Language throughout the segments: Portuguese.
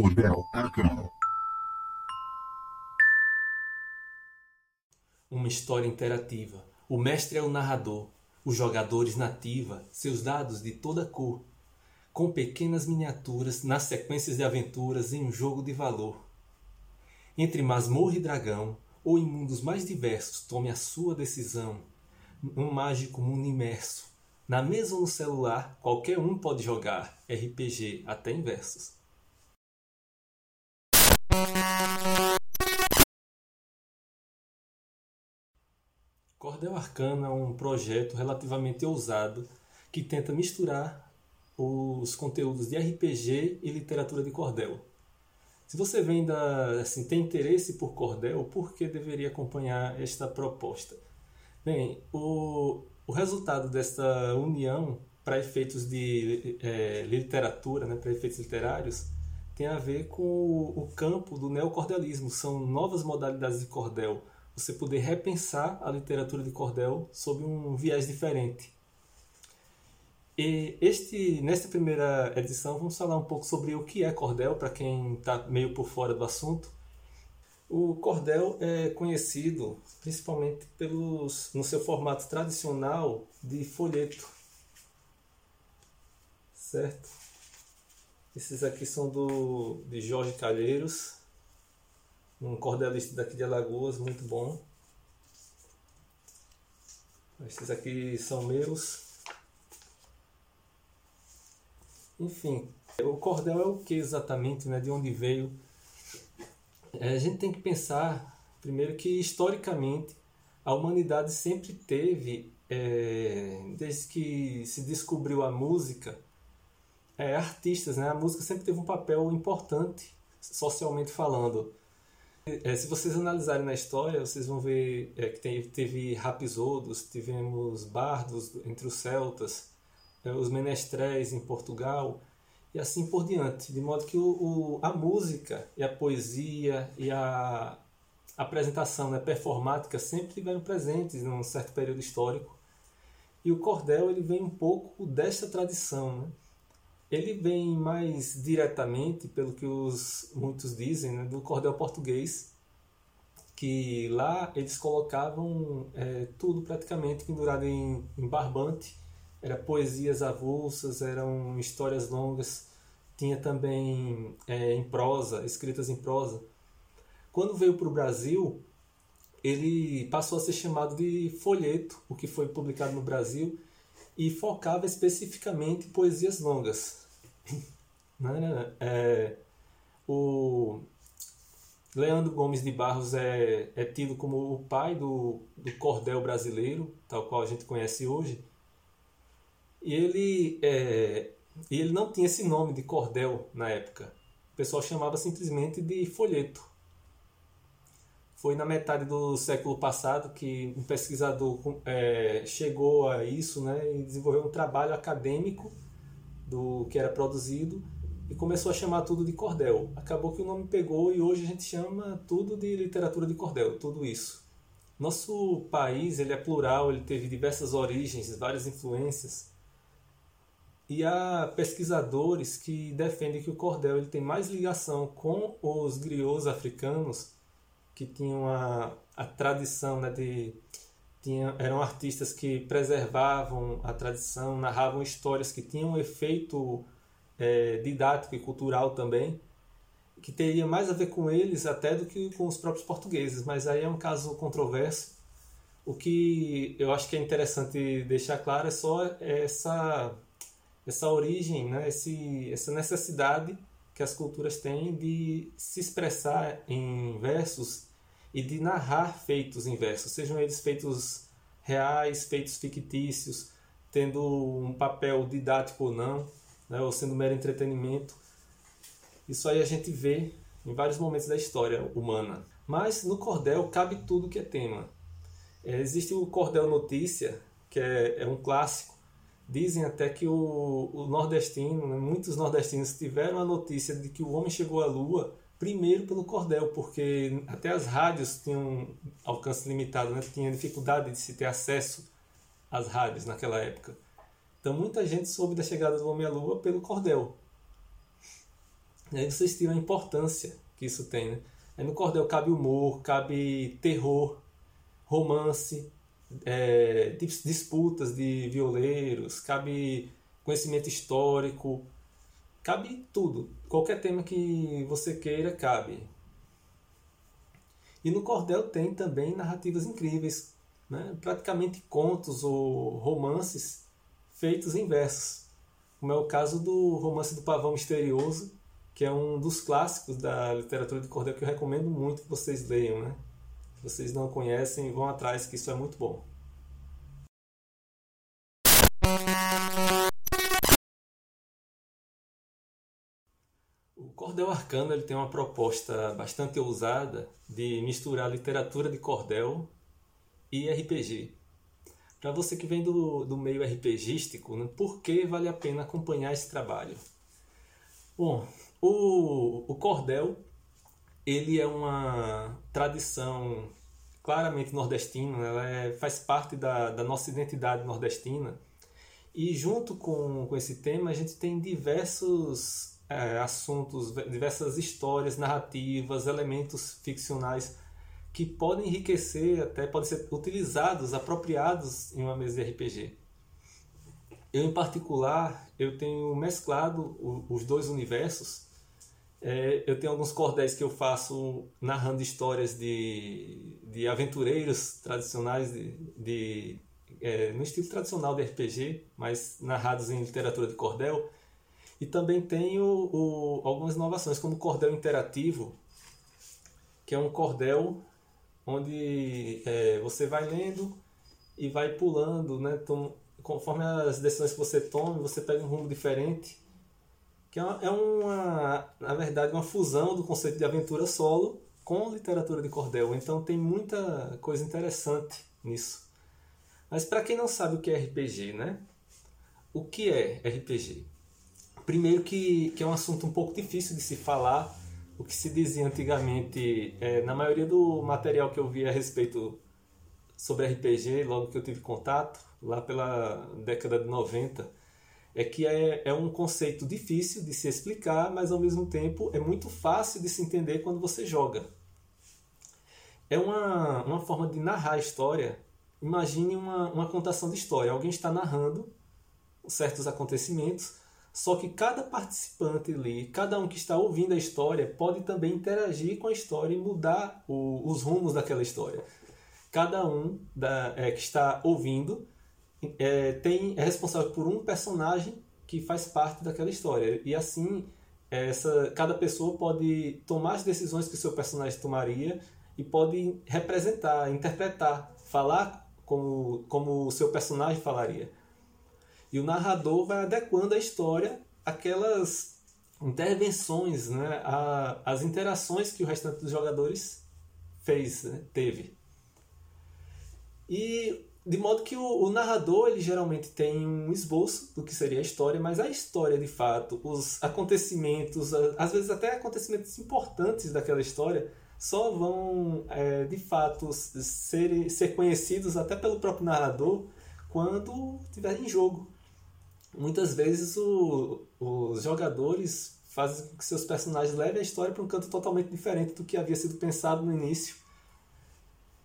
Cordel Arcano. Uma história interativa. O mestre é o narrador, os jogadores nativa, seus dados de toda cor, com pequenas miniaturas nas sequências de aventuras em um jogo de valor. Entre masmorra e dragão, ou em mundos mais diversos, tome a sua decisão. Um mágico mundo imerso. Na mesa ou no celular, qualquer um pode jogar RPG até em versos. Cordel Arcana é um projeto relativamente ousado que tenta misturar os conteúdos de RPG e literatura de cordel. Se você vem da, assim, tem interesse por cordel, por que deveria acompanhar esta proposta? Bem, o, o resultado desta união para efeitos de é, literatura, né, para efeitos literários, tem a ver com o, campo do neocordelismo. São novas modalidades de cordel você poder repensar a literatura de cordel sob um viés diferente. E este, nesta primeira edição, vamos falar um pouco sobre o que é cordel, para quem está meio por fora do assunto. O cordel é conhecido principalmente pelos, no seu formato tradicional de folheto. Certo? Esses aqui são do, de Jorge Calheiros, um cordelista daqui de Alagoas, muito bom. Esses aqui são meus. Enfim, o cordel é o que exatamente, né? De onde veio? É, a gente tem que pensar, primeiro, que historicamente a humanidade sempre teve, é, desde que se descobriu a música, é, artistas, né? A música sempre teve um papel importante, socialmente falando. É, se vocês analisarem na história, vocês vão ver é, que tem, teve rapisodos, tivemos bardos entre os celtas, é, os menestréis em Portugal e assim por diante. De modo que o, o, a música e a poesia e a apresentação né, performática sempre estiveram presentes num certo período histórico. E o cordel ele vem um pouco desta tradição. Né? Ele vem mais diretamente, pelo que os muitos dizem, né, do cordel português, que lá eles colocavam é, tudo praticamente pendurado em, em barbante, era poesias avulsas, eram histórias longas, tinha também é, em prosa, escritas em prosa. Quando veio para o Brasil, ele passou a ser chamado de folheto, o que foi publicado no Brasil, e focava especificamente em poesias longas. É, o Leandro Gomes de Barros é, é tido como o pai do, do cordel brasileiro, tal qual a gente conhece hoje. E ele, é, ele não tinha esse nome de cordel na época. O pessoal chamava simplesmente de folheto. Foi na metade do século passado que um pesquisador é, chegou a isso né, e desenvolveu um trabalho acadêmico do que era produzido e começou a chamar tudo de cordel. Acabou que o nome pegou e hoje a gente chama tudo de literatura de cordel, tudo isso. Nosso país ele é plural, ele teve diversas origens, várias influências. E há pesquisadores que defendem que o cordel ele tem mais ligação com os griots africanos que tinham a, a tradição né, de. Tinha, eram artistas que preservavam a tradição, narravam histórias que tinham um efeito é, didático e cultural também, que teria mais a ver com eles até do que com os próprios portugueses, mas aí é um caso controverso. O que eu acho que é interessante deixar claro é só essa, essa origem, né? Esse, essa necessidade que as culturas têm de se expressar em versos e de narrar feitos em versos, sejam eles feitos reais, feitos fictícios, tendo um papel didático ou não, né, ou sendo mero entretenimento. Isso aí a gente vê em vários momentos da história humana. Mas no cordel cabe tudo que é tema. É, existe o cordel notícia, que é, é um clássico. Dizem até que o, o nordestino, né, muitos nordestinos tiveram a notícia de que o homem chegou à Lua Primeiro pelo cordel, porque até as rádios tinham alcance limitado, né? tinha dificuldade de se ter acesso às rádios naquela época. Então muita gente soube da chegada do homem à lua pelo cordel. E aí vocês tiram a importância que isso tem, né? Aí no cordel cabe humor, cabe terror, romance, é, disputas de violeiros, cabe conhecimento histórico, cabe tudo. Qualquer tema que você queira, cabe. E no cordel tem também narrativas incríveis, né? praticamente contos ou romances feitos em versos, como é o caso do romance do Pavão Misterioso, que é um dos clássicos da literatura de cordel que eu recomendo muito que vocês leiam. Né? Se vocês não conhecem, vão atrás, que isso é muito bom. Cordel arcano ele tem uma proposta bastante ousada de misturar literatura de cordel e RPG. Para você que vem do, do meio RPGístico, né, por que vale a pena acompanhar esse trabalho? Bom, o, o cordel ele é uma tradição claramente nordestina, ela é, faz parte da, da nossa identidade nordestina. E junto com, com esse tema, a gente tem diversos é, assuntos, diversas histórias, narrativas, elementos ficcionais que podem enriquecer, até podem ser utilizados, apropriados em uma mesa de RPG. Eu, em particular, eu tenho mesclado os dois universos. É, eu tenho alguns cordéis que eu faço narrando histórias de, de aventureiros tradicionais, de, de é, no estilo tradicional de RPG, mas narrados em literatura de cordel. E também tenho o, algumas inovações, como o cordel interativo, que é um cordel onde é, você vai lendo e vai pulando, né? Então, conforme as decisões que você toma, você pega um rumo diferente, que é uma, é uma, na verdade, uma fusão do conceito de aventura solo com literatura de cordel. Então tem muita coisa interessante nisso. Mas para quem não sabe o que é RPG, né? O que é RPG? Primeiro que, que é um assunto um pouco difícil de se falar, o que se dizia antigamente, é, na maioria do material que eu vi a respeito sobre RPG, logo que eu tive contato, lá pela década de 90, é que é, é um conceito difícil de se explicar, mas ao mesmo tempo é muito fácil de se entender quando você joga. É uma, uma forma de narrar a história. Imagine uma, uma contação de história. Alguém está narrando certos acontecimentos só que cada participante ali, cada um que está ouvindo a história, pode também interagir com a história e mudar o, os rumos daquela história. Cada um da, é, que está ouvindo é, tem, é responsável por um personagem que faz parte daquela história. E assim, essa, cada pessoa pode tomar as decisões que o seu personagem tomaria e pode representar, interpretar, falar como, como o seu personagem falaria. E o narrador vai adequando a história àquelas intervenções, né, a, as interações que o restante dos jogadores fez, né, teve. E de modo que o, o, narrador ele geralmente tem um esboço do que seria a história, mas a história de fato, os acontecimentos, às vezes até acontecimentos importantes daquela história, só vão é, de fato ser, ser conhecidos até pelo próprio narrador quando estiver em jogo muitas vezes o, os jogadores fazem com que seus personagens levem a história para um canto totalmente diferente do que havia sido pensado no início.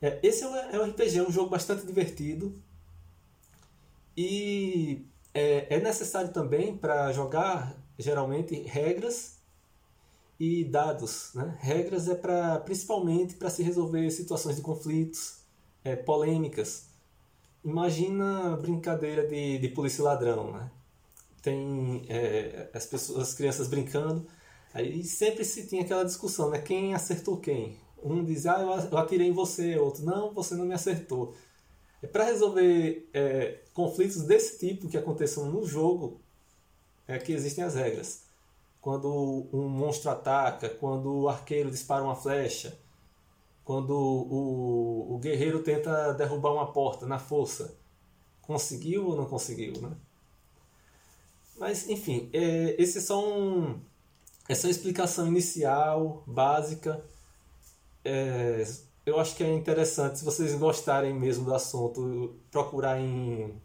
É, esse é um, é RPG, é um jogo bastante divertido. E é, é necessário também para jogar, geralmente, regras e dados. Né? Regras é para principalmente para se resolver situações de conflitos, é, polêmicas. Imagina brincadeira de, de polícia e ladrão, né? Tem é, as, pessoas, as crianças brincando, aí sempre se tinha aquela discussão, né? Quem acertou quem? Um diz, ah, eu atirei em você, outro, não, você não me acertou. É para resolver é, conflitos desse tipo que aconteçam no jogo, é que existem as regras. Quando um monstro ataca, quando o arqueiro dispara uma flecha, quando o, o guerreiro tenta derrubar uma porta na força. Conseguiu ou não conseguiu, né? Mas, enfim, é, é só um, essa é uma explicação inicial, básica. É, eu acho que é interessante, se vocês gostarem mesmo do assunto, procurarem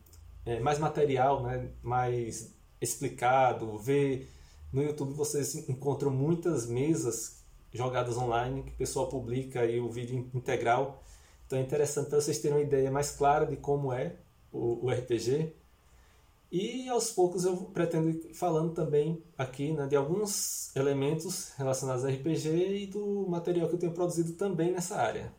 é, mais material, né, mais explicado, ver No YouTube vocês encontram muitas mesas jogadas online que o pessoal publica aí o vídeo integral. Então é interessante para vocês terem uma ideia mais clara de como é o, o RPG. E aos poucos eu pretendo ir falando também aqui né, de alguns elementos relacionados ao RPG e do material que eu tenho produzido também nessa área.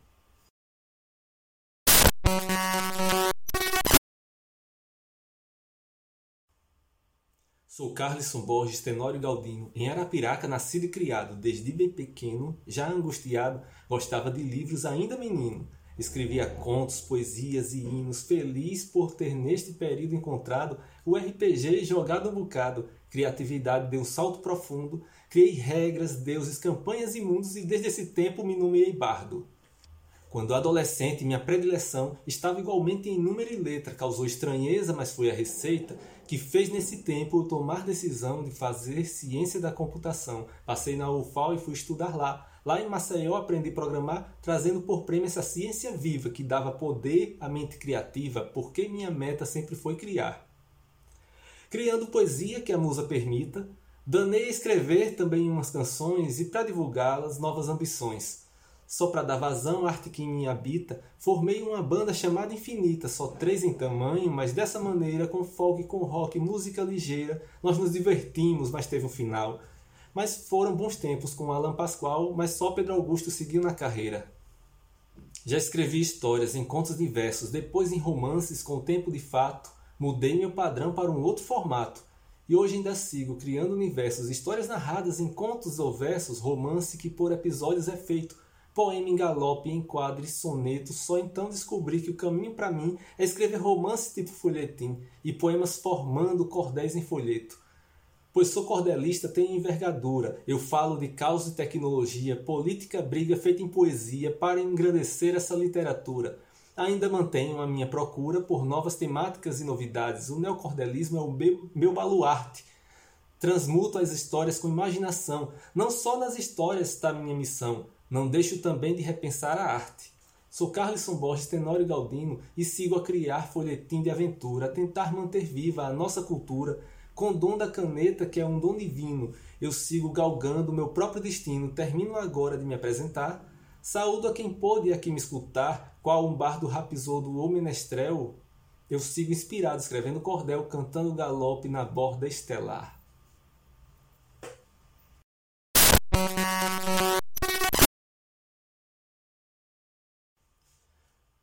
Sou Carlson Borges Tenório Galdino, em Arapiraca, nascido e criado. Desde bem pequeno, já angustiado, gostava de livros ainda menino. Escrevia contos, poesias e hinos, feliz por ter neste período encontrado o RPG jogado um bocado. Criatividade deu um salto profundo, criei regras, deuses, campanhas e mundos e desde esse tempo me nomeei bardo. Quando adolescente, minha predileção estava igualmente em número e letra, causou estranheza, mas foi a receita que fez nesse tempo eu tomar decisão de fazer ciência da computação. Passei na UFAL e fui estudar lá. Lá em Maceió aprendi a programar, trazendo por prêmio essa ciência viva que dava poder à mente criativa, porque minha meta sempre foi criar. Criando poesia que a musa permita, danei a escrever também umas canções e para divulgá-las novas ambições. Só para dar vazão à arte que em mim habita, formei uma banda chamada Infinita, só três em tamanho, mas dessa maneira, com folk, com rock, música ligeira, nós nos divertimos, mas teve um final. Mas foram bons tempos com Alan Pascoal, mas só Pedro Augusto seguiu na carreira. Já escrevi histórias em contos diversos, depois em romances com tempo de fato, mudei meu padrão para um outro formato. E hoje ainda sigo criando universos, histórias narradas em contos ou versos, romance que por episódios é feito, poema em galope, em quadro e soneto, só então descobri que o caminho para mim é escrever romance tipo folhetim e poemas formando cordéis em folheto. Pois sou cordelista, tenho envergadura. Eu falo de caos e tecnologia, política, briga feita em poesia para engrandecer essa literatura. Ainda mantenho a minha procura por novas temáticas e novidades. O neocordelismo é o meu, meu baluarte. Transmuto as histórias com imaginação. Não só nas histórias está minha missão, não deixo também de repensar a arte. Sou Carlson Borges Tenório Galdino e sigo a criar folhetim de aventura, a tentar manter viva a nossa cultura, com o dom da caneta, que é um dom divino. Eu sigo galgando meu próprio destino. Termino agora de me apresentar. Saúdo a quem pôde aqui me escutar, qual um bardo rapizodo ou menestrel. Eu sigo inspirado, escrevendo cordel, cantando galope na borda estelar.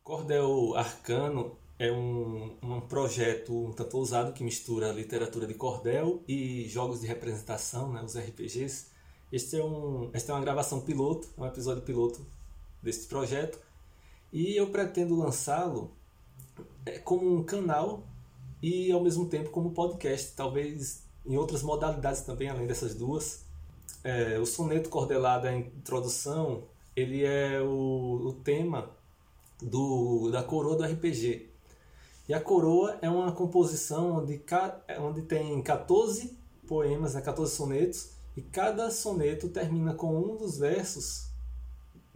Cordel Arcano é um, um projeto um tanto ousado que mistura literatura de cordel e jogos de representação, né, os RPGs. Este é um, esta é uma gravação piloto, é um episódio piloto deste projeto e eu pretendo lançá-lo é, como um canal e ao mesmo tempo como podcast, talvez em outras modalidades também, além dessas duas. É, o soneto cordelado, a introdução, ele é o, o tema do, da coroa do RPG. E a coroa é uma composição onde, onde tem 14 poemas, né, 14 sonetos, e cada soneto termina com um dos versos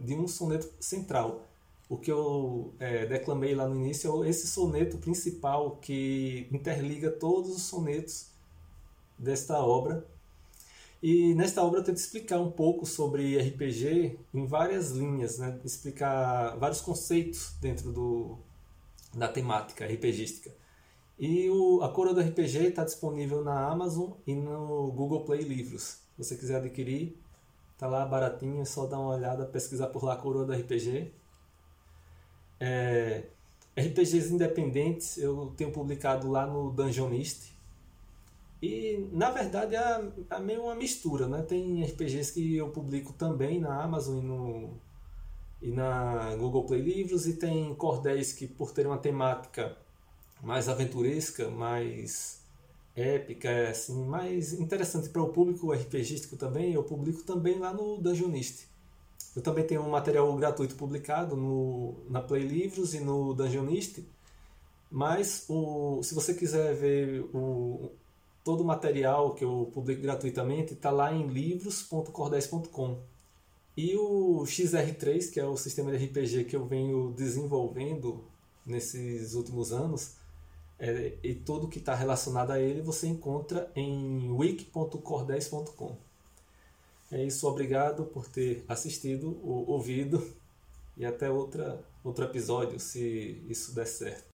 de um soneto central. O que eu é, declamei lá no início é esse soneto principal que interliga todos os sonetos desta obra e nesta obra eu tento explicar um pouco sobre RPG em várias linhas, né? explicar vários conceitos dentro do, da temática RPGística. E o, a Coroa do RPG está disponível na Amazon e no Google Play Livros. Se você quiser adquirir, tá lá baratinho, é só dar uma olhada, pesquisar por lá Coroa do RPG. É, RPGs independentes eu tenho publicado lá no Dungeonist, e na verdade é, é meio uma mistura, né? Tem RPGs que eu publico também na Amazon e, no, e na Google Play Livros, e tem cordéis que, por ter uma temática mais aventuresca, mais épica, assim, mais interessante para o público RPGístico também, eu publico também lá no Dungeonist. Eu também tenho um material gratuito publicado no, na Play Livros e no Dungeonist, mas o, se você quiser ver o, todo o material que eu publico gratuitamente está lá em livros.cordéis.com. E o XR3, que é o sistema de RPG que eu venho desenvolvendo nesses últimos anos, é, e tudo que está relacionado a ele você encontra em wiki.cordéis.com. É isso, obrigado por ter assistido, ouvido e até outra, outro episódio, se isso der certo.